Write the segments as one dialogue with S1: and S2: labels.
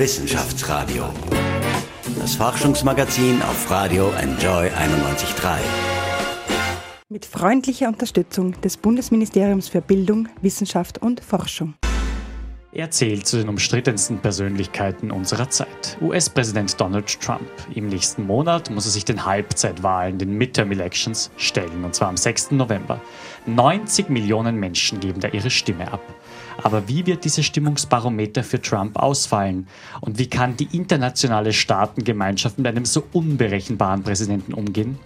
S1: Wissenschaftsradio. Das Forschungsmagazin auf Radio Enjoy 91.3.
S2: Mit freundlicher Unterstützung des Bundesministeriums für Bildung, Wissenschaft und Forschung.
S3: Er zählt zu den umstrittensten Persönlichkeiten unserer Zeit. US-Präsident Donald Trump. Im nächsten Monat muss er sich den Halbzeitwahlen, den Midterm Elections, stellen, und zwar am 6. November. 90 Millionen Menschen geben da ihre Stimme ab. Aber wie wird dieses Stimmungsbarometer für Trump ausfallen? Und wie kann die internationale Staatengemeinschaft mit einem so unberechenbaren Präsidenten umgehen?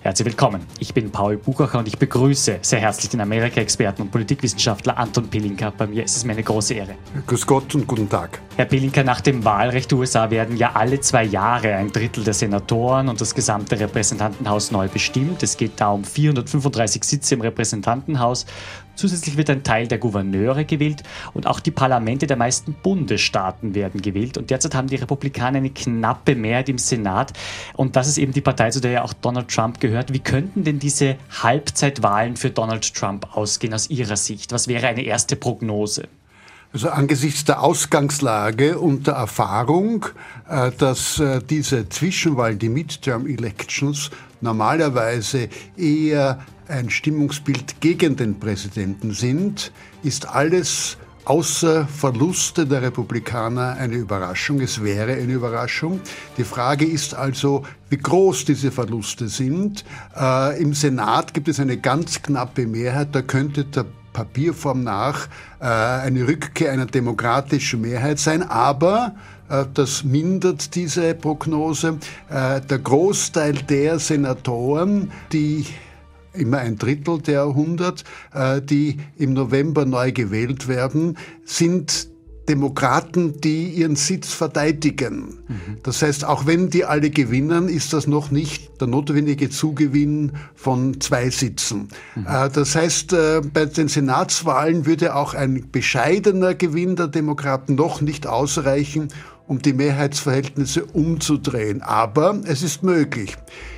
S3: Herzlich willkommen. Ich bin Paul Buchacher und ich begrüße sehr herzlich den Amerika-Experten und Politikwissenschaftler Anton Pilinka. Bei mir ist es mir eine große Ehre.
S4: Grüß Gott und guten Tag.
S3: Herr Pilinka, nach dem Wahlrecht der USA werden ja alle zwei Jahre ein Drittel der Senatoren und das gesamte Repräsentantenhaus neu bestimmt. Es geht da um 435 Sitze im Repräsentantenhaus. Zusätzlich wird ein Teil der Gouverneure gewählt und auch die Parlamente der meisten Bundesstaaten werden gewählt. Und derzeit haben die Republikaner eine knappe Mehrheit im Senat. Und das ist eben die Partei, zu der ja auch Donald Trump gehört. Wie könnten denn diese Halbzeitwahlen für Donald Trump ausgehen aus Ihrer Sicht? Was wäre eine erste Prognose?
S4: Also angesichts der Ausgangslage und der Erfahrung, äh, dass äh, diese Zwischenwahlen, die Midterm Elections, normalerweise eher ein Stimmungsbild gegen den Präsidenten sind, ist alles außer Verluste der Republikaner eine Überraschung. Es wäre eine Überraschung. Die Frage ist also, wie groß diese Verluste sind. Äh, Im Senat gibt es eine ganz knappe Mehrheit. Da könnte der Papierform nach äh, eine Rückkehr einer demokratischen Mehrheit sein. Aber äh, das mindert diese Prognose. Äh, der Großteil der Senatoren, die immer ein Drittel der 100, äh, die im November neu gewählt werden, sind Demokraten, die ihren Sitz verteidigen. Mhm. Das heißt, auch wenn die alle gewinnen, ist das noch nicht der notwendige Zugewinn von zwei Sitzen. Mhm. Äh, das heißt, äh, bei den Senatswahlen würde auch ein bescheidener Gewinn der Demokraten noch nicht ausreichen, um die Mehrheitsverhältnisse umzudrehen. Aber es ist möglich.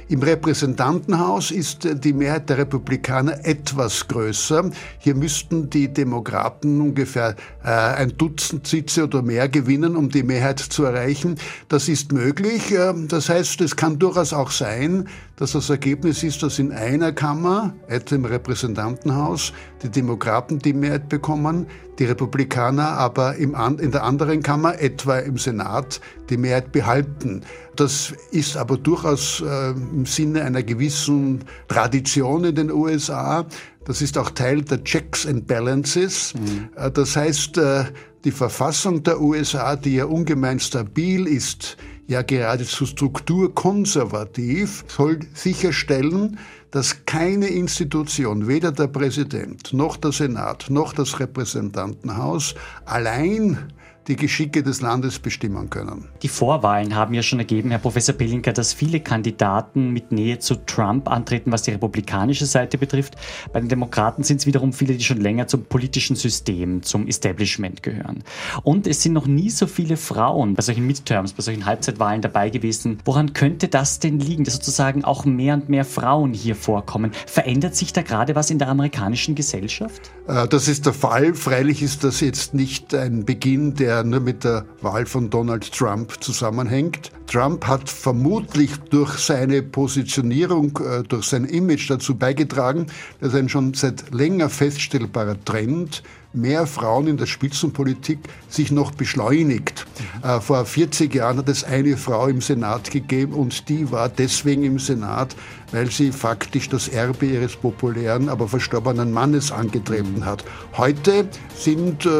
S4: Im Repräsentantenhaus ist die Mehrheit der Republikaner etwas größer. Hier müssten die Demokraten ungefähr äh, ein Dutzend Sitze oder mehr gewinnen, um die Mehrheit zu erreichen. Das ist möglich. Äh, das heißt, es kann durchaus auch sein, dass das Ergebnis ist, dass in einer Kammer, etwa im Repräsentantenhaus, die Demokraten die Mehrheit bekommen, die Republikaner aber im, in der anderen Kammer, etwa im Senat, die Mehrheit behalten. Das ist aber durchaus äh, im Sinne einer gewissen Tradition in den USA. Das ist auch Teil der Checks and Balances. Mhm. Äh, das heißt, äh, die Verfassung der USA, die ja ungemein stabil ist, ja geradezu strukturkonservativ, soll sicherstellen, dass keine Institution, weder der Präsident noch der Senat noch das Repräsentantenhaus allein die Geschicke des Landes bestimmen können.
S3: Die Vorwahlen haben ja schon ergeben, Herr Professor Pelinka, dass viele Kandidaten mit Nähe zu Trump antreten, was die republikanische Seite betrifft. Bei den Demokraten sind es wiederum viele, die schon länger zum politischen System, zum Establishment gehören. Und es sind noch nie so viele Frauen bei solchen Midterms, bei solchen Halbzeitwahlen dabei gewesen. Woran könnte das denn liegen, dass sozusagen auch mehr und mehr Frauen hier vorkommen? Verändert sich da gerade was in der amerikanischen Gesellschaft?
S4: Äh, das ist der Fall. Freilich ist das jetzt nicht ein Beginn der nur mit der Wahl von Donald Trump zusammenhängt. Trump hat vermutlich durch seine Positionierung, äh, durch sein Image dazu beigetragen, dass ein schon seit länger feststellbarer Trend mehr Frauen in der Spitzenpolitik sich noch beschleunigt. Mhm. vor 40 Jahren hat es eine Frau im Senat gegeben und die war deswegen im Senat, weil sie faktisch das Erbe ihres populären, aber verstorbenen Mannes angetreten hat. Heute sind äh,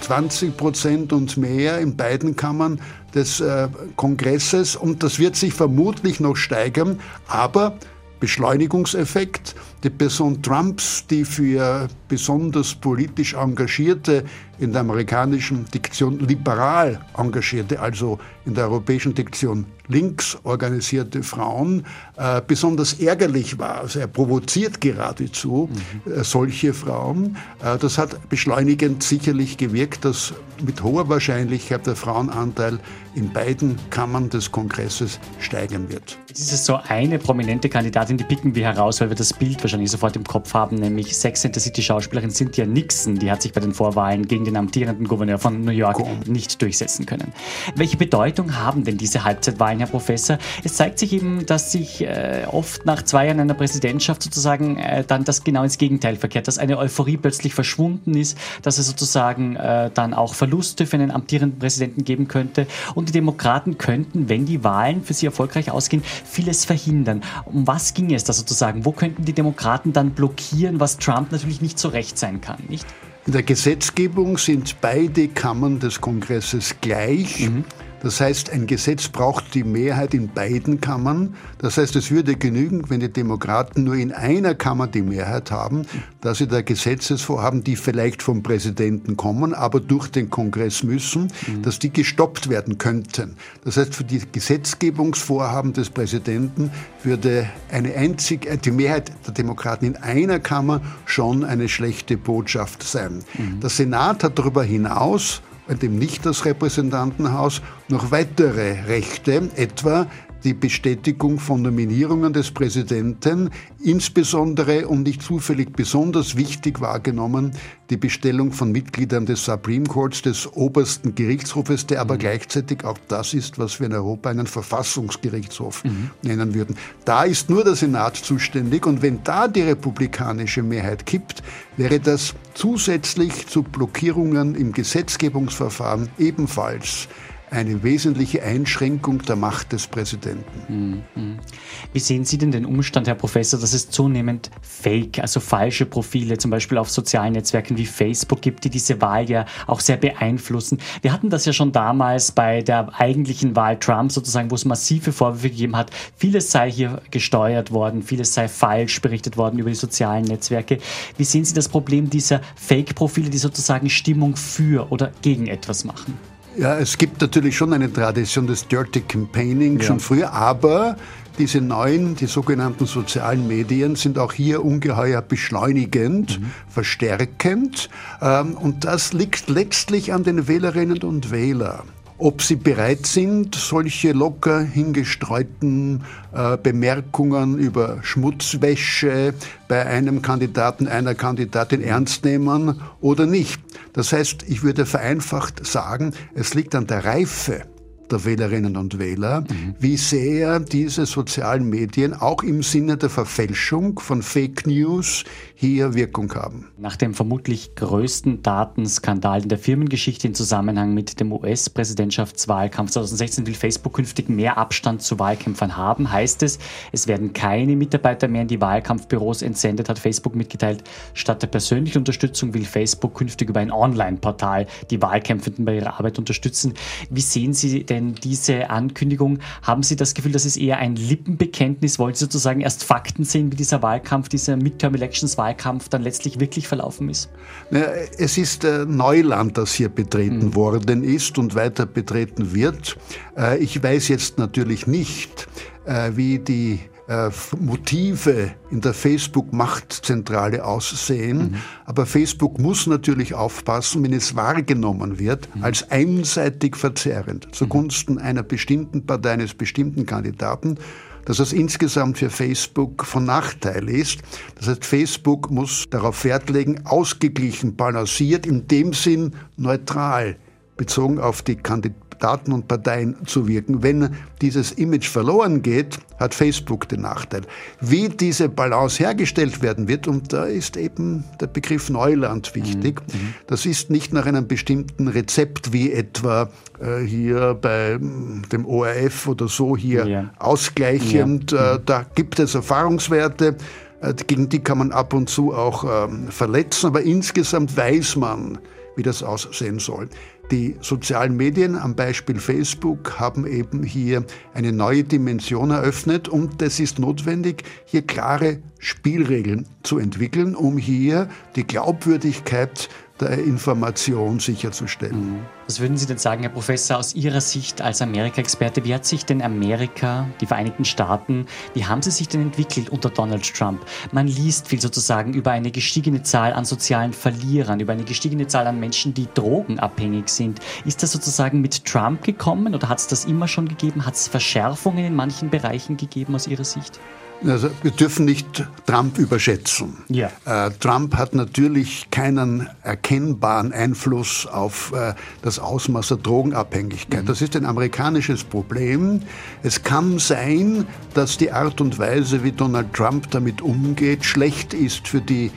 S4: 20 Prozent und mehr in beiden Kammern des äh, Kongresses und das wird sich vermutlich noch steigern, aber Beschleunigungseffekt. Die Person Trumps, die für besonders politisch engagierte, in der amerikanischen Diktion liberal engagierte, also in der europäischen Diktion links organisierte Frauen, äh, besonders ärgerlich war. Also er provoziert geradezu mhm. äh, solche Frauen. Äh, das hat beschleunigend sicherlich gewirkt, dass mit hoher Wahrscheinlichkeit der Frauenanteil in beiden Kammern des Kongresses steigen wird.
S3: Jetzt ist es so eine prominente Kandidatin, die picken wir heraus, weil wir das Bild wahrscheinlich sofort im Kopf haben, nämlich Sex and the City Schauspielerin Cynthia Nixon, die hat sich bei den Vorwahlen gegen den amtierenden Gouverneur von New York nicht durchsetzen können. Welche Bedeutung haben denn diese Halbzeitwahlen, Herr Professor? Es zeigt sich eben, dass sich äh, oft nach zwei Jahren einer Präsidentschaft sozusagen äh, dann das genau ins Gegenteil verkehrt, dass eine Euphorie plötzlich verschwunden ist, dass es sozusagen äh, dann auch Verluste für einen amtierenden Präsidenten geben könnte und die Demokraten könnten, wenn die Wahlen für sie erfolgreich ausgehen, vieles verhindern. Um was ging es da sozusagen? Wo könnten die Demokraten dann blockieren, was Trump natürlich nicht so recht sein kann, nicht?
S4: In der Gesetzgebung sind beide Kammern des Kongresses gleich. Mhm. Das heißt, ein Gesetz braucht die Mehrheit in beiden Kammern. Das heißt, es würde genügen, wenn die Demokraten nur in einer Kammer die Mehrheit haben, dass sie da Gesetzesvorhaben, die vielleicht vom Präsidenten kommen, aber durch den Kongress müssen, mhm. dass die gestoppt werden könnten. Das heißt, für die Gesetzgebungsvorhaben des Präsidenten würde eine einzig, äh, die Mehrheit der Demokraten in einer Kammer schon eine schlechte Botschaft sein. Mhm. Der Senat hat darüber hinaus dem nicht das Repräsentantenhaus noch weitere Rechte, etwa die Bestätigung von Nominierungen des Präsidenten, insbesondere und nicht zufällig besonders wichtig wahrgenommen, die Bestellung von Mitgliedern des Supreme Courts, des obersten Gerichtshofes, der aber mhm. gleichzeitig auch das ist, was wir in Europa einen Verfassungsgerichtshof mhm. nennen würden. Da ist nur der Senat zuständig und wenn da die republikanische Mehrheit kippt, wäre das zusätzlich zu Blockierungen im Gesetzgebungsverfahren ebenfalls eine wesentliche Einschränkung der Macht des Präsidenten.
S3: Wie sehen Sie denn den Umstand, Herr Professor, dass es zunehmend Fake, also falsche Profile, zum Beispiel auf sozialen Netzwerken wie Facebook gibt, die diese Wahl ja auch sehr beeinflussen? Wir hatten das ja schon damals bei der eigentlichen Wahl Trump sozusagen, wo es massive Vorwürfe gegeben hat, vieles sei hier gesteuert worden, vieles sei falsch berichtet worden über die sozialen Netzwerke. Wie sehen Sie das Problem dieser Fake-Profile, die sozusagen Stimmung für oder gegen etwas machen?
S4: Ja, es gibt natürlich schon eine Tradition des Dirty Campaigning ja. schon früher, aber diese neuen, die sogenannten sozialen Medien sind auch hier ungeheuer beschleunigend, mhm. verstärkend. Ähm, und das liegt letztlich an den Wählerinnen und Wählern ob sie bereit sind, solche locker hingestreuten äh, Bemerkungen über Schmutzwäsche bei einem Kandidaten, einer Kandidatin ernst nehmen oder nicht. Das heißt, ich würde vereinfacht sagen, es liegt an der Reife der Wählerinnen und Wähler, mhm. wie sehr diese sozialen Medien auch im Sinne der Verfälschung von Fake News hier Wirkung haben.
S3: Nach dem vermutlich größten Datenskandal in der Firmengeschichte im Zusammenhang mit dem US-Präsidentschaftswahlkampf 2016 will Facebook künftig mehr Abstand zu Wahlkämpfern haben, heißt es, es werden keine Mitarbeiter mehr in die Wahlkampfbüros entsendet, hat Facebook mitgeteilt. Statt der persönlichen Unterstützung will Facebook künftig über ein Online-Portal die Wahlkämpfenden bei ihrer Arbeit unterstützen. Wie sehen Sie denn diese Ankündigung? Haben Sie das Gefühl, dass es eher ein Lippenbekenntnis? Wollen Sie sozusagen erst Fakten sehen, wie dieser Wahlkampf, dieser Midterm-Elections-Wahlkampf Wahlkampf dann letztlich wirklich verlaufen ist?
S4: Es ist äh, Neuland, das hier betreten mhm. worden ist und weiter betreten wird. Äh, ich weiß jetzt natürlich nicht, äh, wie die Motive in der Facebook-Machtzentrale aussehen. Mhm. Aber Facebook muss natürlich aufpassen, wenn es wahrgenommen wird, mhm. als einseitig verzerrend zugunsten einer bestimmten Partei, eines bestimmten Kandidaten dass das insgesamt für Facebook von Nachteil ist. Das heißt, Facebook muss darauf Wert legen, ausgeglichen, balanciert, in dem Sinn neutral bezogen auf die Kandidaten und Parteien zu wirken. Wenn dieses Image verloren geht, hat Facebook den Nachteil. Wie diese Balance hergestellt werden wird, und da ist eben der Begriff Neuland wichtig, mhm. mhm. das ist nicht nach einem bestimmten Rezept wie etwa äh, hier bei mm, dem ORF oder so hier ja. ausgleichend. Ja. Äh, mhm. da gibt es Erfahrungswerte, äh, gegen die kann man ab und zu auch ähm, verletzen, aber insgesamt weiß man, wie das aussehen soll. Die sozialen Medien am Beispiel Facebook haben eben hier eine neue Dimension eröffnet und es ist notwendig, hier klare Spielregeln zu entwickeln, um hier die Glaubwürdigkeit der Information sicherzustellen.
S3: Was würden Sie denn sagen, Herr Professor, aus Ihrer Sicht als Amerika-Experte, wie hat sich denn Amerika, die Vereinigten Staaten, wie haben sie sich denn entwickelt unter Donald Trump? Man liest viel sozusagen über eine gestiegene Zahl an sozialen Verlierern, über eine gestiegene Zahl an Menschen, die drogenabhängig sind. Ist das sozusagen mit Trump gekommen oder hat es das immer schon gegeben? Hat es Verschärfungen in manchen Bereichen gegeben aus Ihrer Sicht?
S4: Also wir dürfen nicht Trump überschätzen.
S3: Ja.
S4: Äh, Trump hat natürlich keinen erkennbaren Einfluss auf äh, das Ausmaß der Drogenabhängigkeit. Mhm. Das ist ein amerikanisches Problem. Es kann sein, dass die Art und Weise, wie Donald Trump damit umgeht, schlecht ist für die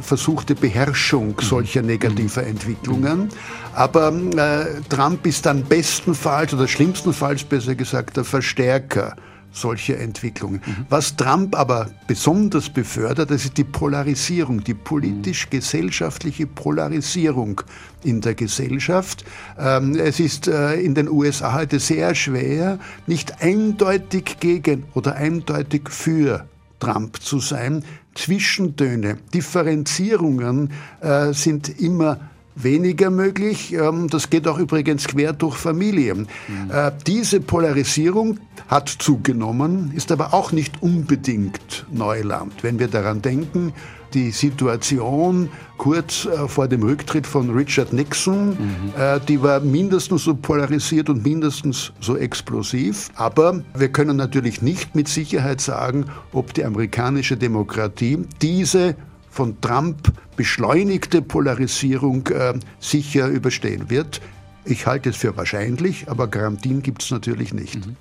S4: versuchte Beherrschung mhm. solcher negativer Entwicklungen. Aber äh, Trump ist dann bestenfalls oder schlimmstenfalls besser gesagt der Verstärker solche Entwicklungen. Mhm. Was Trump aber besonders befördert, das ist die Polarisierung, die politisch-gesellschaftliche Polarisierung in der Gesellschaft. Ähm, es ist äh, in den USA heute sehr schwer, nicht eindeutig gegen oder eindeutig für Trump zu sein. Zwischentöne, Differenzierungen äh, sind immer weniger möglich. Ähm, das geht auch übrigens quer durch Familien. Mhm. Äh, diese Polarisierung hat zugenommen, ist aber auch nicht unbedingt Neuland. Wenn wir daran denken, die Situation kurz äh, vor dem Rücktritt von Richard Nixon, mhm. Äh, die war mindestens so polarisiert und mindestens so explosiv. Aber wir können natürlich nicht mit Sicherheit sagen, ob die amerikanische Demokratie diese von Trump beschleunigte Polarisierung äh, sicher überstehen wird. Ich halte es für wahrscheinlich, aber Garantien gibt es natürlich nicht. Mhm.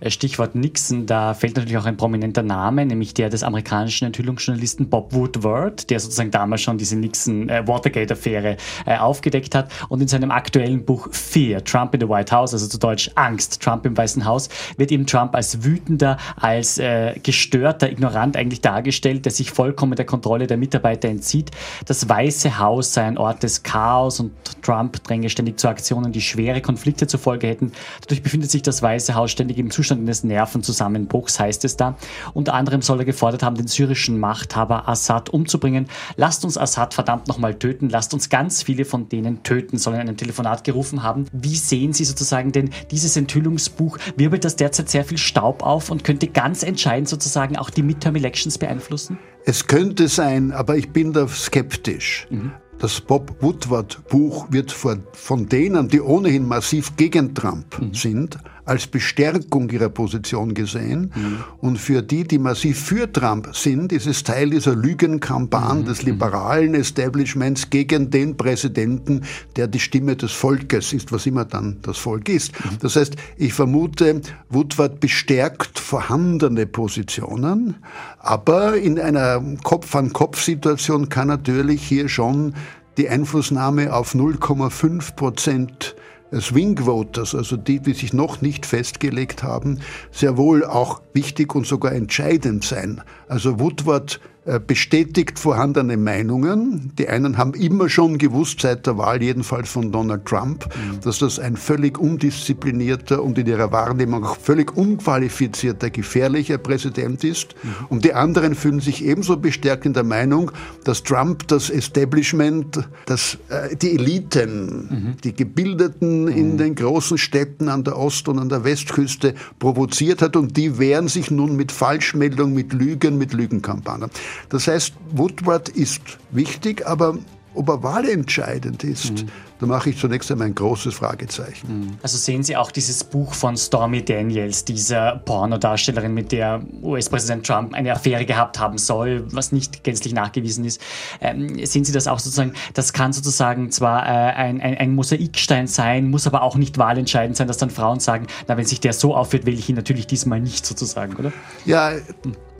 S3: Äh, Stichwort Nixon, da fällt natürlich auch ein prominenter Name, nämlich der des amerikanischen Enthüllungsjournalisten Bob Woodward, der sozusagen damals schon diese Nixon-Watergate-Affäre äh, äh, aufgedeckt hat und in seinem aktuellen Buch Fear, Trump in the White House, also zu Deutsch Angst, Trump im Weißen Haus, wird eben Trump als wütender, als äh, gestörter, ignorant eigentlich dargestellt, der sich vollkommen der Kontrolle der Mitarbeiter entzieht. Das Weiße Haus sei ein Ort des Chaos und Trump dränge ständig zu Aktionen, die schwere Konflikte zur Folge hätten. Dadurch befindet sich das Weiße Haus ständig im Zustand Zustand eines Nervenzusammenbruchs, heißt es da. Unter anderem soll er gefordert haben, den syrischen Machthaber Assad umzubringen. Lasst uns Assad verdammt nochmal töten, lasst uns ganz viele von denen töten, soll er in einem Telefonat gerufen haben. Wie sehen Sie sozusagen denn dieses Enthüllungsbuch? Wirbelt das derzeit sehr viel Staub auf und könnte ganz entscheidend sozusagen auch die Midterm Elections beeinflussen?
S4: Es könnte sein, aber ich bin da skeptisch. Mhm. Das Bob Woodward Buch wird von denen, die ohnehin massiv gegen Trump mhm. sind, als Bestärkung ihrer Position gesehen. Mhm. Und für die, die massiv für Trump sind, ist es Teil dieser Lügenkampagne mhm. des liberalen Establishments gegen den Präsidenten, der die Stimme des Volkes ist, was immer dann das Volk ist. Mhm. Das heißt, ich vermute, Woodward bestärkt vorhandene Positionen, aber in einer Kopf-an-Kopf-Situation kann natürlich hier schon die Einflussnahme auf 0,5 Prozent Swing Voters, also die, die sich noch nicht festgelegt haben, sehr wohl auch wichtig und sogar entscheidend sein. Also Woodward bestätigt vorhandene Meinungen. Die einen haben immer schon gewusst, seit der Wahl jedenfalls von Donald Trump, mhm. dass das ein völlig undisziplinierter und in ihrer Wahrnehmung auch völlig unqualifizierter, gefährlicher Präsident ist. Mhm. Und die anderen fühlen sich ebenso bestärkt in der Meinung, dass Trump das Establishment, dass äh, die Eliten, mhm. die Gebildeten in mhm. den großen Städten an der Ost- und an der Westküste provoziert hat und die wehren sich nun mit Falschmeldung, mit Lügen, mit Lügenkampagnen. Das heißt, Woodward ist wichtig, aber ob er wahlentscheidend ist, mhm. Da mache ich zunächst einmal ein großes Fragezeichen.
S3: Mhm. Also sehen Sie auch dieses Buch von Stormy Daniels, dieser Pornodarstellerin, mit der US-Präsident Trump eine Affäre gehabt haben soll, was nicht gänzlich nachgewiesen ist. Ähm, sehen Sie das auch sozusagen, das kann sozusagen zwar äh, ein, ein, ein, Mosaikstein sein, muss aber auch nicht wahlentscheidend sein, dass dann Frauen sagen, na, wenn sich der so aufführt, will ich ihn natürlich diesmal nicht sozusagen, oder?
S4: Ja,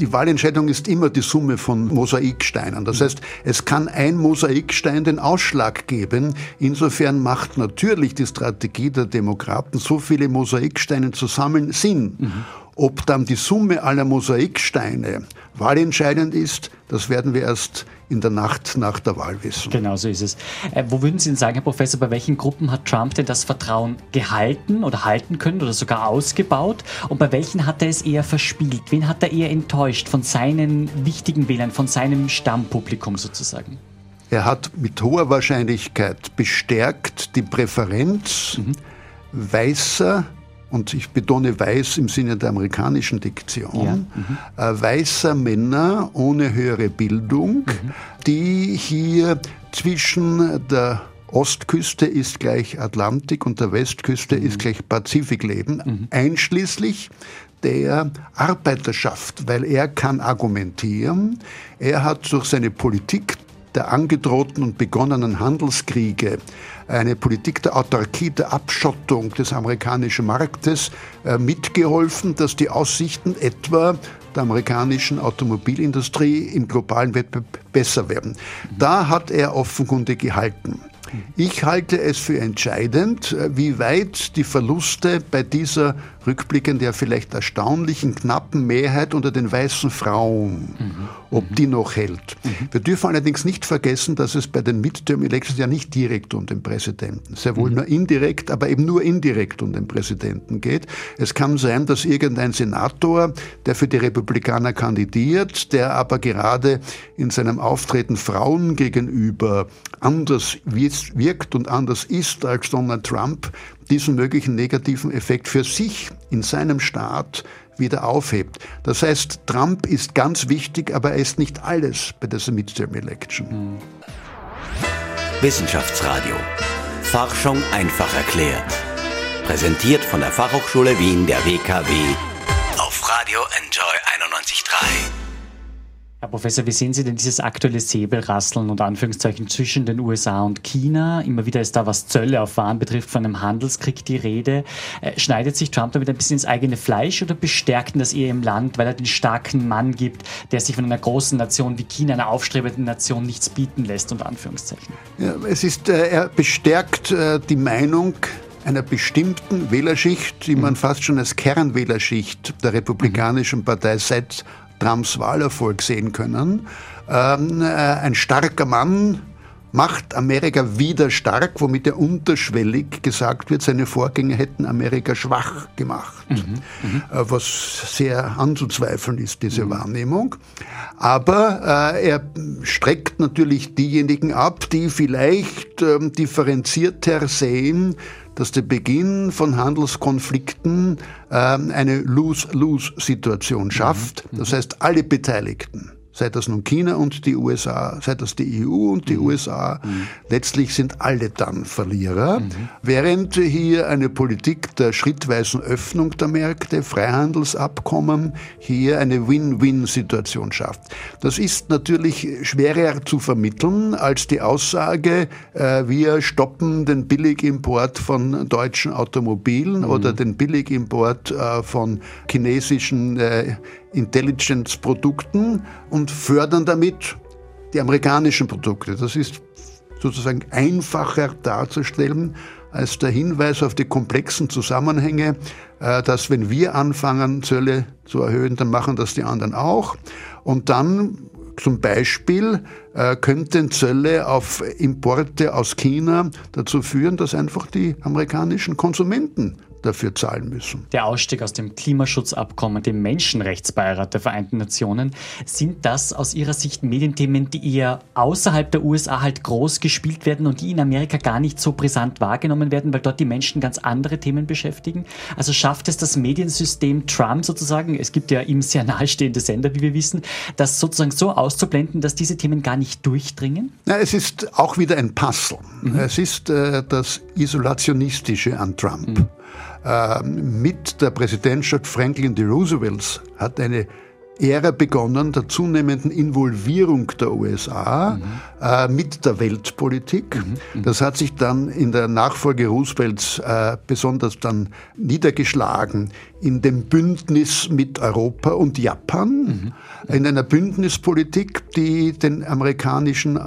S4: die Wahlentscheidung ist immer die Summe von Mosaiksteinen. Das heißt, es kann ein Mosaikstein den Ausschlag geben. Insofern macht natürlich die Strategie der Demokraten, so viele Mosaiksteine zu sammeln, Sinn. Mhm. Ob dann die Summe aller Mosaiksteine wahlentscheidend ist, das werden wir erst in der Nacht nach der Wahl wissen.
S3: Genau so ist es. Äh, wo würden Sie denn sagen, Herr Professor, bei welchen Gruppen hat Trump denn das Vertrauen gehalten oder halten können oder sogar ausgebaut? Und bei welchen hat er es eher verspielt? Wen hat er eher enttäuscht von seinen wichtigen Wählern, von seinem Stammpublikum sozusagen?
S4: Er hat mit hoher Wahrscheinlichkeit bestärkt die Präferenz mhm. weißer, und ich betone weiß im Sinne der amerikanischen Diktion, ja. mhm. weißer Männer ohne höhere Bildung, mhm. die hier zwischen der Ostküste ist gleich Atlantik und der Westküste mhm. ist gleich Pazifik leben, mhm. einschließlich der Arbeiterschaft, weil er kann argumentieren. Er hat durch seine Politik der angedrohten und begonnenen Handelskriege, eine Politik der Autarkie, der Abschottung des amerikanischen Marktes äh, mitgeholfen, dass die Aussichten etwa der amerikanischen Automobilindustrie im globalen Wettbewerb besser werden. Da hat er offenkundig gehalten. Ich halte es für entscheidend, äh, wie weit die Verluste bei dieser rückblickend ja vielleicht erstaunlichen knappen Mehrheit unter den weißen Frauen, mhm. ob die noch hält. Mhm. Wir dürfen allerdings nicht vergessen, dass es bei den Midterm Elections ja nicht direkt um den Präsidenten, sehr wohl mhm. nur indirekt, aber eben nur indirekt um den Präsidenten geht. Es kann sein, dass irgendein Senator, der für die Republikaner kandidiert, der aber gerade in seinem Auftreten Frauen gegenüber anders wirkt und anders ist als Donald Trump, diesen möglichen negativen Effekt für sich in seinem Staat wieder aufhebt. Das heißt, Trump ist ganz wichtig, aber er ist nicht alles bei dieser Midterm Election.
S1: Wissenschaftsradio. Forschung einfach erklärt. Präsentiert von der Fachhochschule Wien der WKW auf Radio Enjoy 91.3.
S3: Herr Professor, wie sehen Sie denn dieses aktuelle Säbelrasseln und Anführungszeichen zwischen den USA und China? Immer wieder ist da, was Zölle auf Waren betrifft, von einem Handelskrieg die Rede. Äh, schneidet sich Trump damit ein bisschen ins eigene Fleisch oder bestärkt ihn das eher im Land, weil er den starken Mann gibt, der sich von einer großen Nation wie China, einer aufstrebenden Nation, nichts bieten lässt, unter Anführungszeichen?
S4: Ja, es ist, äh, er bestärkt äh, die Meinung, einer bestimmten Wählerschicht, die man mhm. fast schon als Kernwählerschicht der Republikanischen Partei seit Trumps Wahlerfolg sehen können. Ähm, äh, ein starker Mann macht Amerika wieder stark, womit er unterschwellig gesagt wird, seine Vorgänger hätten Amerika schwach gemacht. Mhm, mhm. äh, was sehr anzuzweifeln ist, diese mhm. Wahrnehmung. Aber äh, er streckt natürlich diejenigen ab, die vielleicht ähm, differenzierter sehen, dass der Beginn von Handelskonflikten äh, eine Lose-Lose-Situation schafft. Mhm. Das heißt, alle Beteiligten sei das nun China und die USA, sei das die EU und die mhm. USA, mhm. letztlich sind alle dann Verlierer, mhm. während hier eine Politik der schrittweisen Öffnung der Märkte, Freihandelsabkommen, hier eine Win-Win-Situation schafft. Das ist natürlich schwerer zu vermitteln als die Aussage, äh, wir stoppen den Billigimport von deutschen Automobilen mhm. oder den Billigimport äh, von chinesischen äh, Intelligence-Produkten und fördern damit die amerikanischen Produkte. Das ist sozusagen einfacher darzustellen als der Hinweis auf die komplexen Zusammenhänge, äh, dass wenn wir anfangen, Zölle zu erhöhen, dann machen das die anderen auch. Und dann zum Beispiel äh, könnten Zölle auf Importe aus China dazu führen, dass einfach die amerikanischen Konsumenten dafür zahlen müssen.
S3: Der Ausstieg aus dem Klimaschutzabkommen, dem Menschenrechtsbeirat der Vereinten Nationen, sind das aus Ihrer Sicht Medienthemen, die eher außerhalb der USA halt groß gespielt werden und die in Amerika gar nicht so brisant wahrgenommen werden, weil dort die Menschen ganz andere Themen beschäftigen? Also schafft es das Mediensystem Trump sozusagen, es gibt ja ihm sehr nahestehende Sender, wie wir wissen, das sozusagen so auszublenden, dass diese Themen gar nicht durchdringen?
S4: Na, es ist auch wieder ein Puzzle. Mhm. Es ist äh, das Isolationistische an Trump. Mhm. Ähm, mit der Präsidentschaft Franklin D. Roosevelts hat eine Ära begonnen der zunehmenden Involvierung der USA mhm. äh, mit der Weltpolitik. Mhm. mhm. Das hat sich dann in der Nachfolge Roosevelts äh, besonders dann niedergeschlagen in dem Bündnis mit Europa und Japan, mhm. in einer Bündnispolitik, die den amerikanischen äh,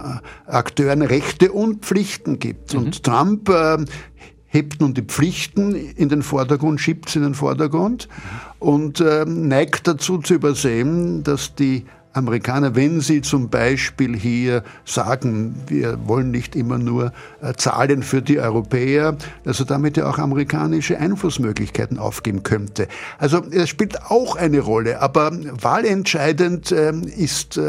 S4: Akteuren Rechte und Pflichten gibt. Und mhm. Trump äh, hebt nun die Pflichten in den Vordergrund, schiebt sie in den Vordergrund und äh, neigt dazu zu übersehen, dass die Amerikaner, wenn sie zum Beispiel hier sagen, wir wollen nicht immer nur äh, zahlen für die Europäer, also damit ja auch amerikanische Einflussmöglichkeiten aufgeben könnte. Also es spielt auch eine Rolle, aber wahlentscheidend äh, ist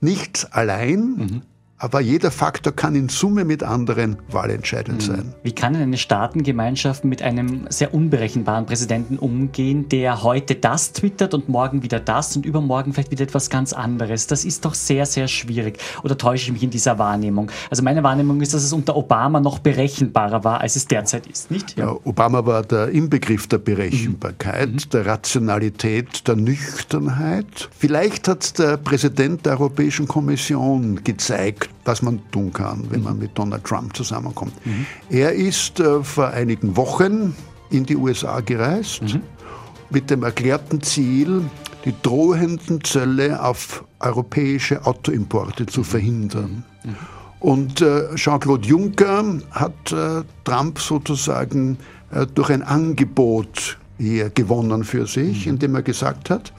S4: nichts allein, mhm aber jeder Faktor kann in Summe mit anderen wahlentscheidend mhm. sein.
S3: Wie kann eine Staatengemeinschaft mit einem sehr unberechenbaren Präsidenten umgehen, der heute das twittert und morgen wieder das und übermorgen vielleicht wieder etwas ganz anderes? Das ist doch sehr, sehr schwierig. Oder täusche ich mich in dieser Wahrnehmung? Also meine Wahrnehmung ist, dass es unter Obama noch berechenbarer war, als es derzeit ist, nicht?
S4: Ja. ja Obama war der Inbegriff der Berechenbarkeit, mhm. der Rationalität, der Nüchternheit. Vielleicht hat der Präsident der Europäischen Kommission gezeigt, was man tun kann, wenn man mit Donald Trump zusammenkommt. Mhm. Er ist äh, vor einigen Wochen in die USA gereist mhm. mit dem erklärten Ziel, die drohenden Zölle auf europäische Autoimporte zu verhindern. Mhm. mhm. Und äh, Jean-Claude Juncker hat äh, Trump sozusagen äh, durch ein Angebot hier gewonnen für sich, mhm. indem er gesagt hat,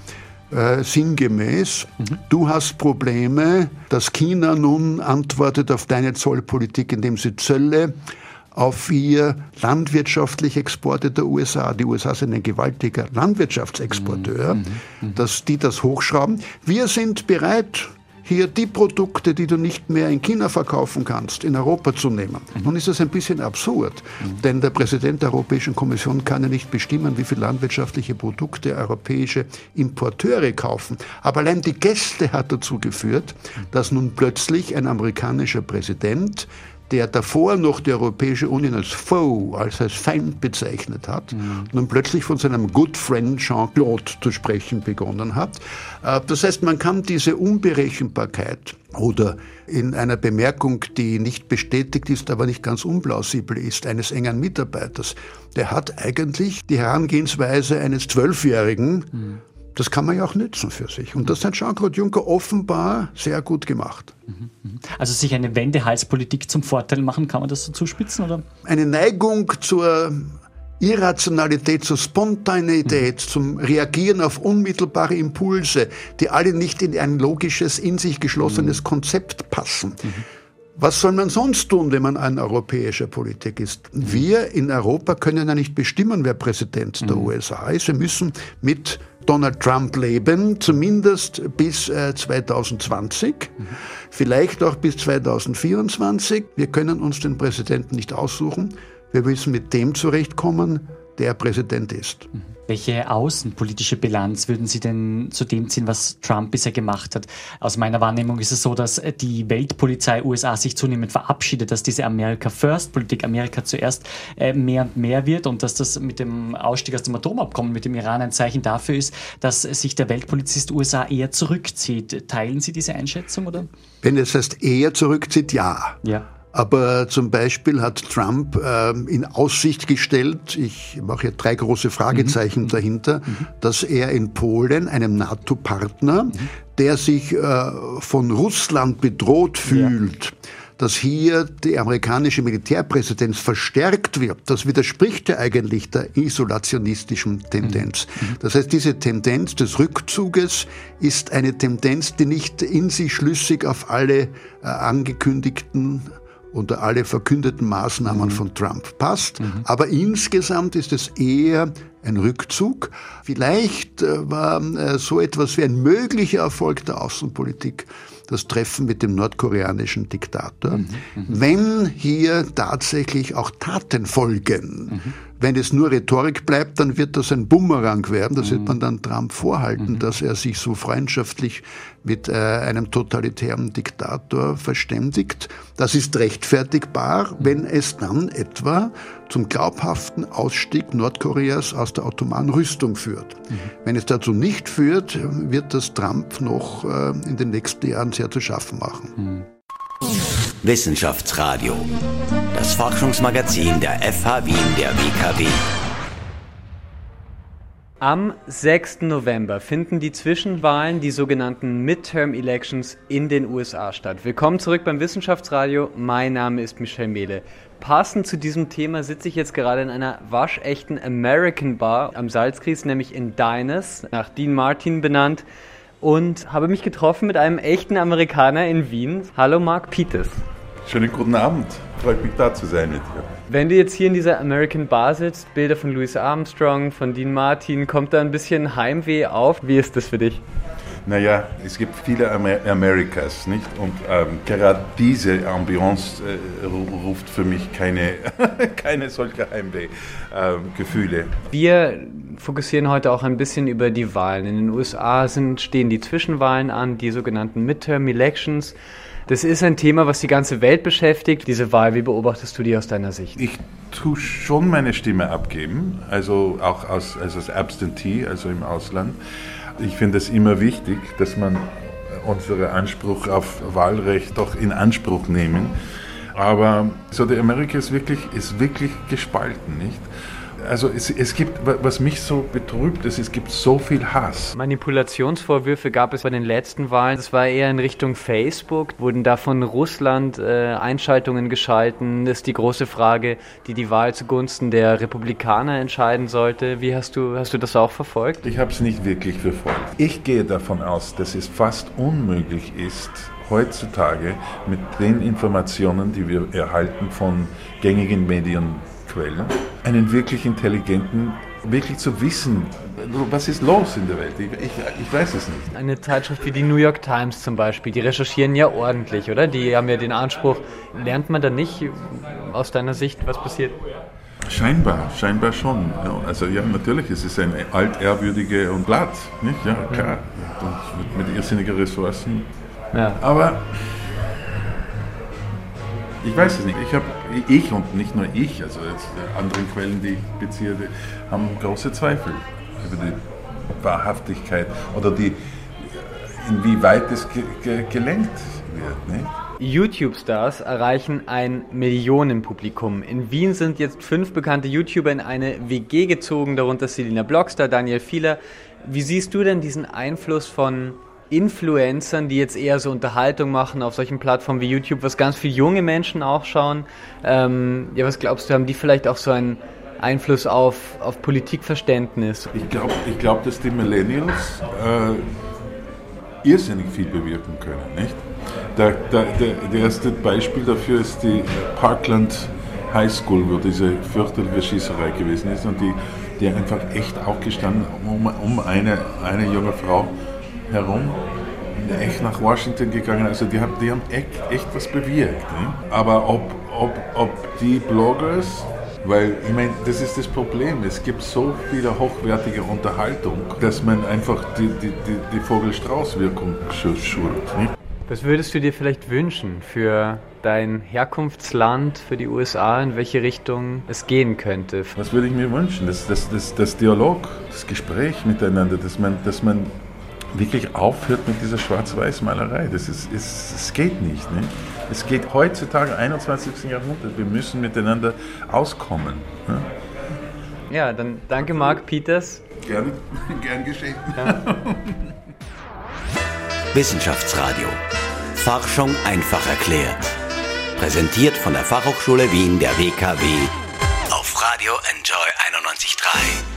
S4: äh, sinngemäß, mhm. du hast Probleme, dass China nun antwortet auf deine Zollpolitik, indem sie Zölle auf ihr landwirtschaftliche Exporte der USA. Die USA sind ein gewaltiger Landwirtschaftsexporteur, mhm. Mhm. dass die das hochschrauben. Wir sind bereit, hier die Produkte, die du nicht mehr in China verkaufen kannst, in Europa zu nehmen. Mhm. Nun ist das ein bisschen absurd, mhm. denn der Präsident der Europäischen Kommission kann ja nicht bestimmen, wie viele landwirtschaftliche Produkte europäische Importeure kaufen. Aber allein die Gäste hat dazu geführt, dass nun plötzlich ein amerikanischer Präsident der davor noch die Europäische Union als Foe, als als Feind bezeichnet hat, mhm. nun plötzlich von seinem Good Friend Jean-Claude zu sprechen begonnen hat. Äh, das heißt, man kann diese Unberechenbarkeit oder in einer Bemerkung, die nicht bestätigt ist, aber nicht ganz unplausibel ist, eines engen Mitarbeiters, der hat eigentlich die Herangehensweise eines Zwölfjährigen, mhm das kann man ja auch nützen für sich. Und das hat Jean-Claude Juncker offenbar sehr gut gemacht.
S3: Also sich eine Wendehalspolitik zum Vorteil machen, kann man das so zuspitzen? Oder?
S4: Eine Neigung zur Irrationalität, zur Spontaneität, mhm. zum Reagieren auf unmittelbare Impulse, die alle nicht in ein logisches, in sich geschlossenes mhm. Konzept passen. Mhm. Was soll man sonst tun, wenn man ein europäischer Politik ist? Wir in Europa können ja nicht bestimmen, wer Präsident der mhm. USA ist. Wir müssen mit Donald Trump leben, zumindest bis äh, 2020, mhm. vielleicht auch bis 2024. Wir können uns den Präsidenten nicht aussuchen. Wir müssen mit dem zurechtkommen, der Präsident ist.
S3: Welche außenpolitische Bilanz würden Sie denn zu dem ziehen, was Trump bisher gemacht hat? Aus meiner Wahrnehmung ist es so, dass die Weltpolizei USA sich zunehmend verabschiedet, dass diese America First Politik, Amerika zuerst, äh, mehr und mehr wird und dass das mit dem Ausstieg aus dem Atomabkommen mit dem Iran ein Zeichen dafür ist, dass sich der Weltpolizist USA eher zurückzieht. Teilen Sie diese Einschätzung oder?
S4: Wenn es heißt eher zurückzieht, ja.
S3: Ja.
S4: Aber zum Beispiel hat Trump äh, in Aussicht gestellt, ich mache hier drei große Fragezeichen mhm. dahinter, mhm. dass er in Polen, einem NATO-Partner, mhm. der sich äh, von Russland bedroht fühlt, ja dass hier die amerikanische Militärpräsidenz verstärkt wird, das widerspricht ja eigentlich der isolationistischen Tendenz. Mhm. Mhm. Das heißt, diese Tendenz des Rückzuges ist eine Tendenz, die nicht in sich schlüssig auf alle äh, angekündigten unter alle verkündeten Maßnahmen mhm. von Trump passt. Mhm. Aber insgesamt ist es eher ein Rückzug. Vielleicht äh, war äh, so etwas wie ein möglicher Erfolg der Außenpolitik das Treffen mit dem nordkoreanischen Diktator. Mhm. mhm. Wenn hier tatsächlich auch Taten folgen, mhm. Wenn es nur Rhetorik bleibt, dann wird das ein Bumerang werden. Das mhm. wird man dann Trump vorhalten, mhm. dass er sich so freundschaftlich mit äh, einem totalitären Diktator verständigt. Das ist rechtfertigbar, mhm. wenn es dann etwa zum glaubhaften Ausstieg Nordkoreas aus der Ottoman-Rüstung führt. Mhm. Wenn es dazu nicht führt, wird das Trump noch äh, in den nächsten Jahren sehr zu schaffen machen. Mhm.
S1: Wissenschaftsradio, das Forschungsmagazin der FH Wien der WKW.
S5: Am 6. November finden die Zwischenwahlen, die sogenannten Midterm Elections in den USA statt. Willkommen zurück beim Wissenschaftsradio. Mein Name ist Michel Mehle. Passend zu diesem Thema sitze ich jetzt gerade in einer waschechten American Bar am Salzkries, nämlich in Diners, nach Dean Martin benannt und habe mich getroffen mit einem echten Amerikaner in Wien. Hallo Mark Peters.
S6: Schönen guten Abend. Freut mich da zu sein mit dir.
S5: Wenn du jetzt hier in dieser American Bar sitzt, Bilder von Louis Armstrong, von Dean Martin, kommt da ein bisschen Heimweh auf? Wie ist das für dich?
S6: Naja, es gibt viele Amer Amerikas, nicht? Und ähm, gerade diese Ambiance äh, ruft für mich keine, keine solche Heimweh-Gefühle. Ähm,
S5: Wir fokussieren heute auch ein bisschen über die Wahlen. In den USA sind, stehen die Zwischenwahlen an, die sogenannten Midterm Elections. Das ist ein Thema, was die ganze Welt beschäftigt. Diese Wahl, wie beobachtest du die aus deiner Sicht?
S6: Ich tue schon meine Stimme abgeben, also auch als, also als Absentee, also im Ausland. Ich finde es immer wichtig, dass man unseren Anspruch auf Wahlrecht doch in Anspruch nehmen. Aber so der Amerika ist wirklich, ist wirklich gespalten, nicht? Also es, es gibt, was mich so betrübt ist, es gibt so viel Hass.
S5: Manipulationsvorwürfe gab es bei den letzten Wahlen. Das war eher in Richtung Facebook. Wurden da von Russland äh, Einschaltungen geschalten? Das ist die große Frage, die die Wahl zugunsten der Republikaner entscheiden sollte. Wie hast du, hast du das auch verfolgt?
S6: Ich habe es nicht wirklich verfolgt. Ich gehe davon aus, dass es fast unmöglich ist, heutzutage mit den Informationen, die wir erhalten von gängigen Medien, Quellen, einen wirklich intelligenten, wirklich zu wissen, was ist los in der Welt. Ich, ich, ich, weiß es nicht.
S5: Eine Zeitschrift wie die New York Times zum Beispiel, die recherchieren ja ordentlich, oder? Die haben ja den Anspruch, lernt man da nicht aus deiner Sicht, was passiert?
S6: Scheinbar, scheinbar schon. Also ja, natürlich, es ist ein altehrwürdige und Blatt, nicht? Ja, klar. Und mit, mit irrsinnigen Ressourcen. Ja. Aber ich weiß es nicht. Ich habe ich und nicht nur ich, also jetzt anderen Quellen, die ich beziehe, haben große Zweifel über die Wahrhaftigkeit oder die inwieweit es ge ge gelenkt wird. Nicht?
S5: YouTube-Stars erreichen ein Millionenpublikum. In Wien sind jetzt fünf bekannte YouTuber in eine WG gezogen, darunter Selina Blockstar, Daniel Fieler. Wie siehst du denn diesen Einfluss von Influencern, die jetzt eher so Unterhaltung machen auf solchen Plattformen wie YouTube, was ganz viele junge Menschen auch schauen. Ähm, ja, was glaubst du, haben die vielleicht auch so einen Einfluss auf, auf Politikverständnis?
S6: Ich glaube, ich glaub, dass die Millennials äh, irrsinnig viel bewirken können, nicht? Der, der, der, erste Beispiel dafür ist die Parkland High School, wo diese fürchterliche Schießerei gewesen ist und die, die einfach echt auch gestanden um, um eine, eine junge Frau herum, echt nach Washington gegangen. Also die haben, die haben echt, echt was bewirkt. Ne? Aber ob, ob, ob die Bloggers, weil ich meine, das ist das Problem. Es gibt so viele hochwertige Unterhaltung, dass man einfach die, die, die, die Vogel-Strauß-Wirkung schult. Ne?
S5: Was würdest du dir vielleicht wünschen für dein Herkunftsland, für die USA, in welche Richtung es gehen könnte?
S6: Was würde ich mir wünschen? Das, das, das, das Dialog, das Gespräch miteinander, dass man, dass man wirklich aufhört mit dieser Schwarz-Weiß-Malerei. Das, ist, ist, das geht nicht. Ne? Es geht heutzutage, 21. Jahrhundert, wir müssen miteinander auskommen. Ne?
S5: Ja, dann danke Marc Peters.
S6: Gern, gern geschehen. Ja.
S1: Wissenschaftsradio. Forschung einfach erklärt. Präsentiert von der Fachhochschule Wien der WKW auf Radio Enjoy 91.3.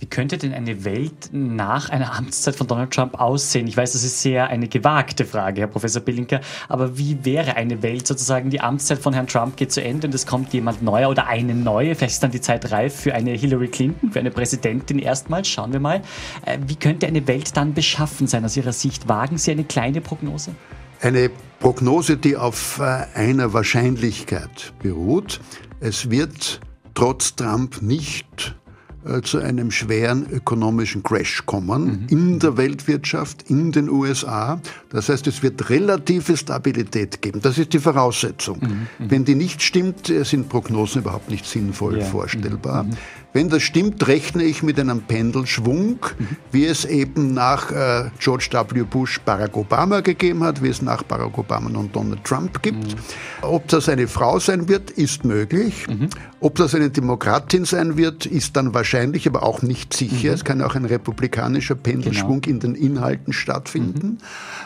S3: Wie könnte denn eine Welt nach einer Amtszeit von Donald Trump aussehen? Ich weiß, das ist sehr eine gewagte Frage, Herr Professor Billinker, aber wie wäre eine Welt sozusagen, die Amtszeit von Herrn Trump geht zu Ende und es kommt jemand neuer oder eine neue, vielleicht ist dann die Zeit reif für eine Hillary Clinton, für eine Präsidentin erstmals, schauen wir mal. Äh, wie könnte eine Welt dann beschaffen sein aus Ihrer Sicht? Wagen Sie eine kleine Prognose?
S4: Eine Prognose, die auf äh, einer Wahrscheinlichkeit beruht. Es wird trotz Trump nicht äh, zu einem schweren ökonomischen Crash kommen mhm. in der Weltwirtschaft, in den USA. Das heißt, es wird relative Stabilität geben. Das ist die Voraussetzung. Mhm. mhm. Wenn die nicht stimmt, äh, sind Prognosen überhaupt nicht sinnvoll ja. vorstellbar. Mhm. Wenn das stimmt, rechne ich mit einem Pendelschwung, mhm. wie es eben nach äh, George W. Bush Barack Obama gegeben hat, wie es nach Barack Obama und Donald Trump gibt. Mhm. Ob das eine Frau sein wird, ist möglich. Mhm. Ob das eine Demokratin sein wird, ist dann wahrscheinlich, aber auch nicht sicher. Mhm. Es kann auch ein republikanischer Pendelschwung genau. in den Inhalten stattfinden.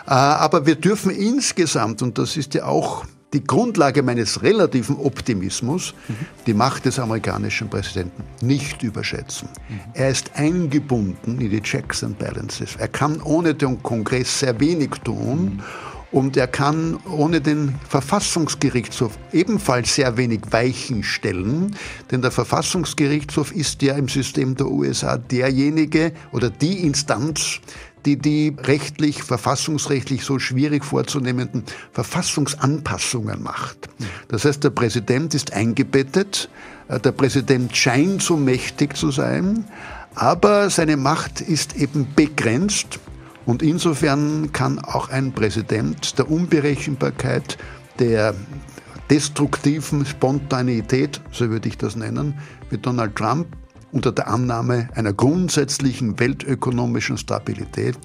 S4: Äh, aber wir dürfen insgesamt, und das ist ja auch die Grundlage meines relativen Optimismus, mhm. die Macht des amerikanischen Präsidenten nicht überschätzen. Mhm. Er ist eingebunden in die Checks and Balances. Er kann ohne den Kongress sehr wenig tun. Mhm. Und er kann ohne den Verfassungsgerichtshof ebenfalls sehr wenig Weichen stellen, denn der Verfassungsgerichtshof ist ja im System der USA derjenige oder die Instanz, die die rechtlich, verfassungsrechtlich so schwierig vorzunehmenden Verfassungsanpassungen macht. Das heißt, der Präsident ist eingebettet, äh, der Präsident scheint so mächtig zu sein, aber seine Macht ist eben begrenzt und insofern kann auch ein Präsident der Unberechenbarkeit, der destruktiven Spontaneität, so würde ich das nennen, wie Donald Trump unter der Annahme einer grundsätzlichen weltökonomischen Stabilität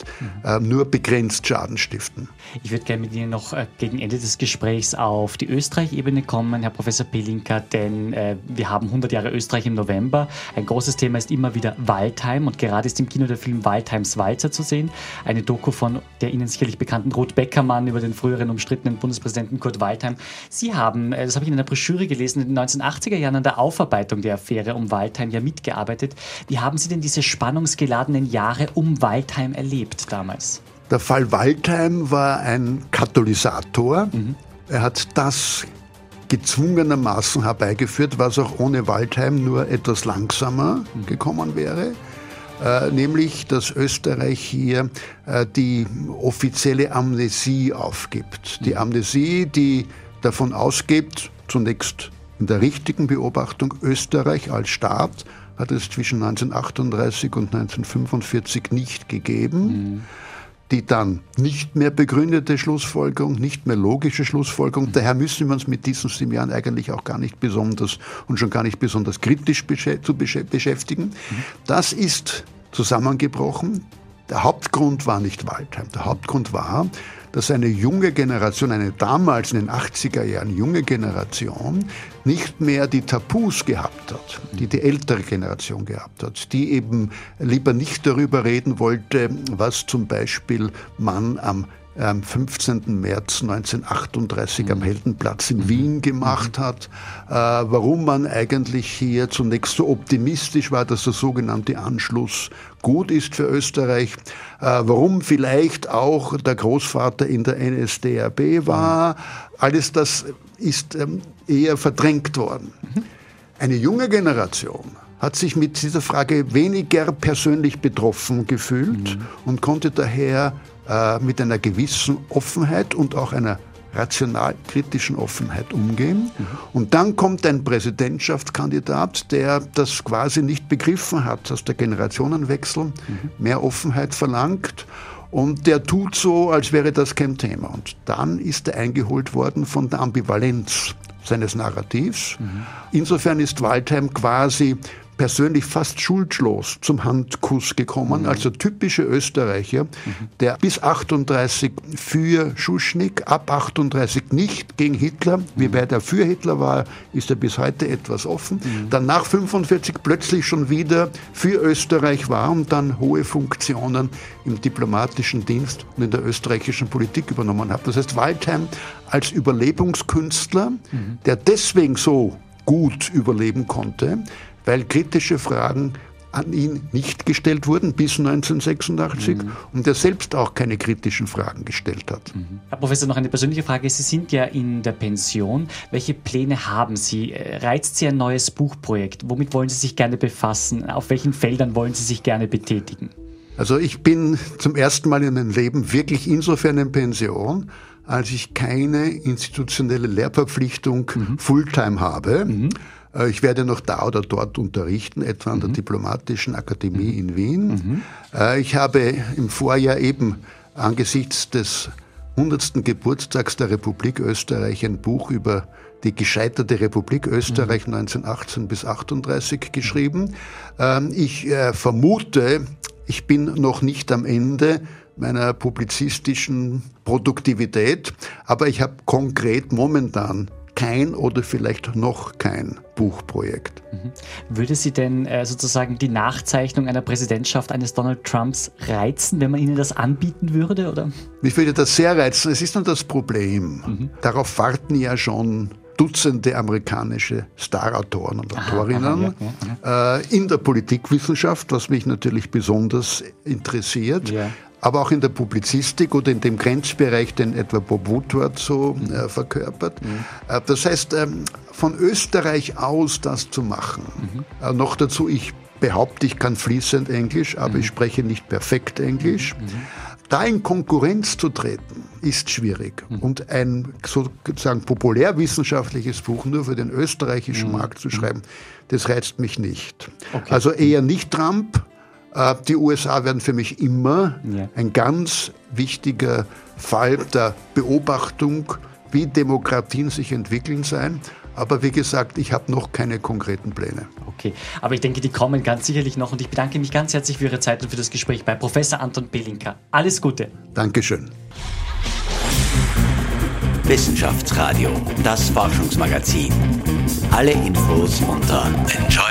S4: äh, nur begrenzt Schaden stiften.
S3: Ich würde gerne mit Ihnen noch äh, gegen Ende des Gesprächs auf die Österreich-Ebene kommen, Herr Professor Pelinka, denn äh, wir haben 100 Jahre Österreich im November. Ein großes Thema ist immer wieder Waldheim und gerade ist im Kino der Film Waldheims Walzer zu sehen. Eine Doku von der Ihnen sicherlich bekannten Ruth Beckermann über den früheren umstrittenen Bundespräsidenten Kurt Waldheim. Sie haben, äh, das habe ich in einer Broschüre gelesen, in den 1980er Jahren an der Aufarbeitung der Affäre um Waldheim ja mitgearbeitet gearbeitet. Wie haben Sie denn diese spannungsgeladenen Jahre um Waldheim erlebt damals?
S4: Der Fall Waldheim war ein Katalysator. Mhm. Er hat das gezwungenermaßen herbeigeführt, was auch ohne Waldheim nur etwas langsamer mhm. gekommen wäre. Äh, nämlich, dass Österreich hier äh, die offizielle Amnesie aufgibt. Die mhm. Amnesie, die davon ausgeht, zunächst in der richtigen Beobachtung, Österreich als Staat hat es zwischen 1938 und 1945 nicht gegeben. Mhm. Die dann nicht mehr begründete Schlussfolgerung, nicht mehr logische Schlussfolgerung. Mhm. Daher müssen wir uns mit diesen sieben Jahren eigentlich auch gar nicht besonders und schon gar nicht besonders kritisch zu beschäftigen. Mhm. Das ist zusammengebrochen. Der Hauptgrund war nicht Waldheim. Der Hauptgrund war, dass eine junge Generation, eine damals in den 80er Jahren junge Generation, nicht mehr die Tabus gehabt hat, die die ältere Generation gehabt hat, die eben lieber nicht darüber reden wollte, was zum Beispiel man am am 15. März 1938 mhm. am Heldenplatz in mhm. Wien gemacht mhm. hat, äh, warum man eigentlich hier zunächst so optimistisch war, dass der sogenannte Anschluss gut ist für Österreich, äh, warum vielleicht auch der Großvater in der NSDAP war, mhm. alles das ist ähm, eher verdrängt worden. Eine junge Generation hat sich mit dieser Frage weniger persönlich betroffen gefühlt mhm. und konnte daher äh, mit einer gewissen Offenheit und auch einer rational-kritischen Offenheit umgehen. Mhm. Und dann kommt ein Präsidentschaftskandidat, der das quasi nicht begriffen hat, dass der Generationenwechsel mhm. mehr Offenheit verlangt. Und der tut so, als wäre das kein Thema. Und dann ist er eingeholt worden von der Ambivalenz seines Narrativs. Mhm. Insofern ist Waldheim quasi persönlich fast schuldlos zum Handkuss gekommen, mhm. also typische Österreicher, mhm. der bis 38 für Schuschnigg, ab 38 nicht gegen Hitler, wie weit er für Hitler war, ist er bis heute etwas offen, mhm. dann nach 45 plötzlich schon wieder für Österreich war und dann hohe Funktionen im diplomatischen Dienst und in der österreichischen Politik übernommen hat. Das heißt, Waldheim als Überlebungskünstler, mhm. der deswegen so gut überleben konnte, weil kritische Fragen an ihn nicht gestellt wurden bis 1986 mhm. und er selbst auch keine kritischen Fragen gestellt hat.
S3: Mhm. Herr Professor, noch eine persönliche Frage. Sie sind ja in der Pension. Welche Pläne haben Sie? Reizt Sie ein neues Buchprojekt? Womit wollen Sie sich gerne befassen? Auf welchen Feldern wollen Sie sich gerne betätigen?
S4: Also ich bin zum ersten Mal in meinem Leben wirklich insofern in Pension, als ich keine institutionelle Lehrverpflichtung mhm. Fulltime habe. Mhm äh, ich werde noch da oder dort unterrichten, etwa an der mhm. Diplomatischen Akademie mhm. in Wien. Mhm. Äh, ich habe im Vorjahr eben angesichts des 100. Geburtstags der Republik Österreich ein Buch über die gescheiterte Republik Österreich mhm. 1918 bis 38 geschrieben. Ähm, ich äh, vermute, ich bin noch nicht am Ende meiner publizistischen Produktivität, aber ich habe konkret momentan kein oder vielleicht noch kein Buchprojekt.
S3: Mhm. Würde Sie denn äh, sozusagen die Nachzeichnung einer Präsidentschaft eines Donald Trumps reizen, wenn man Ihnen das anbieten würde? Oder?
S4: Mich würde das sehr reizen. Es ist nur das Problem. Mhm. Darauf warten ja schon Dutzende amerikanische Starautoren und Autorinnen aha, ja, ja, ja. Äh, in der Politikwissenschaft, was mich natürlich besonders interessiert aber auch in der Publizistik oder in dem Grenzbereich, den etwa Bob Woodward so äh, verkörpert. Mhm. das heißt, ähm, von Österreich aus das zu machen, mhm. äh, noch dazu, ich behaupte, ich kann fließend Englisch, aber mhm. ich spreche nicht perfekt Englisch. Mhm. Da in Konkurrenz zu treten, ist schwierig. Mhm. Und ein sozusagen populärwissenschaftliches Buch nur für den österreichischen mhm. Markt zu schreiben, das reizt mich nicht. Okay. Also eher nicht Trump. Äh, die USA werden für mich immer ja. ein ganz wichtiger Fall der Beobachtung, wie Demokratien sich entwickeln sein. Aber wie gesagt, ich habe noch keine konkreten Pläne.
S3: Okay, aber ich denke, die kommen ganz sicherlich noch und ich bedanke mich ganz herzlich für Ihre Zeit und für das Gespräch bei Professor Anton Belinka. Alles Gute.
S4: Dankeschön.
S1: Wissenschaftsradio, das Forschungsmagazin. Alle Infos unter Enjoy